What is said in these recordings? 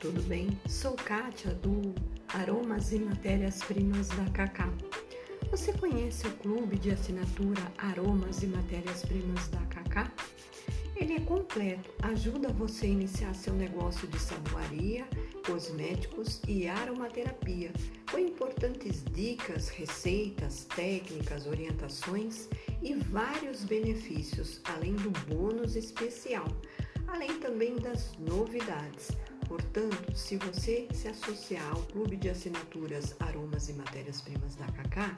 tudo bem? Sou Kátia do Aromas e Matérias Primas da Cacá. Você conhece o clube de assinatura Aromas e Matérias Primas da Cacá? Ele é completo, ajuda você a iniciar seu negócio de saboaria, cosméticos e aromaterapia, com importantes dicas, receitas, técnicas, orientações e vários benefícios, além do bônus especial, além também das novidades. Portanto, se você se associar ao clube de assinaturas Aromas e Matérias-Primas da Cacá,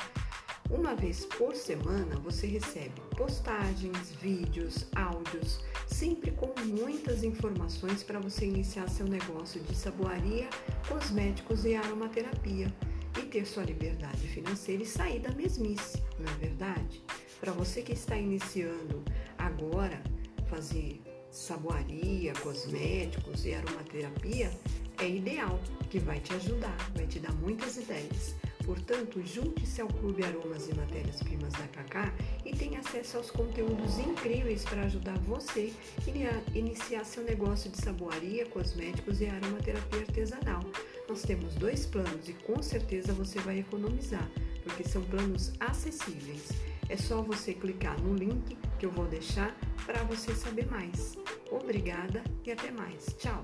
uma vez por semana você recebe postagens, vídeos, áudios, sempre com muitas informações para você iniciar seu negócio de saboaria, cosméticos e aromaterapia e ter sua liberdade financeira e sair da mesmice, não é verdade? Para você que está iniciando agora fazer saboaria, cosméticos e aromaterapia, é ideal, que vai te ajudar, vai te dar muitas ideias. Portanto, junte-se ao Clube Aromas e Matérias Primas da Cacá e tenha acesso aos conteúdos incríveis para ajudar você a iniciar seu negócio de saboaria, cosméticos e aromaterapia artesanal. Nós temos dois planos e com certeza você vai economizar, porque são planos acessíveis. É só você clicar no link que eu vou deixar para você saber mais. Obrigada e até mais. Tchau!